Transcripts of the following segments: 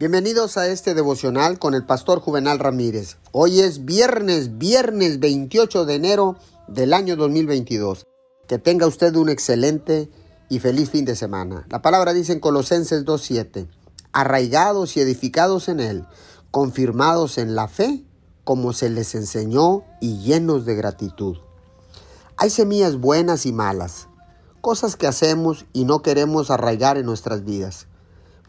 Bienvenidos a este devocional con el pastor Juvenal Ramírez. Hoy es viernes, viernes 28 de enero del año 2022. Que tenga usted un excelente y feliz fin de semana. La palabra dice en Colosenses 2.7, arraigados y edificados en él, confirmados en la fe, como se les enseñó y llenos de gratitud. Hay semillas buenas y malas, cosas que hacemos y no queremos arraigar en nuestras vidas.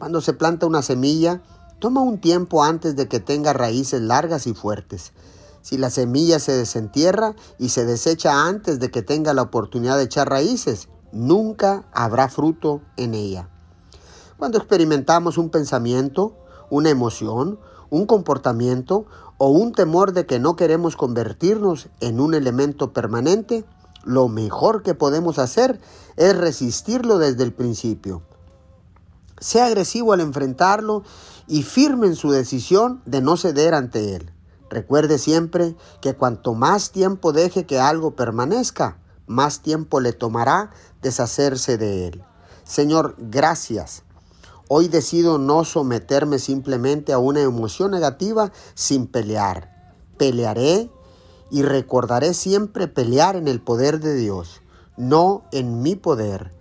Cuando se planta una semilla, toma un tiempo antes de que tenga raíces largas y fuertes. Si la semilla se desentierra y se desecha antes de que tenga la oportunidad de echar raíces, nunca habrá fruto en ella. Cuando experimentamos un pensamiento, una emoción, un comportamiento o un temor de que no queremos convertirnos en un elemento permanente, lo mejor que podemos hacer es resistirlo desde el principio. Sea agresivo al enfrentarlo y firme en su decisión de no ceder ante él. Recuerde siempre que cuanto más tiempo deje que algo permanezca, más tiempo le tomará deshacerse de él. Señor, gracias. Hoy decido no someterme simplemente a una emoción negativa sin pelear. Pelearé y recordaré siempre pelear en el poder de Dios, no en mi poder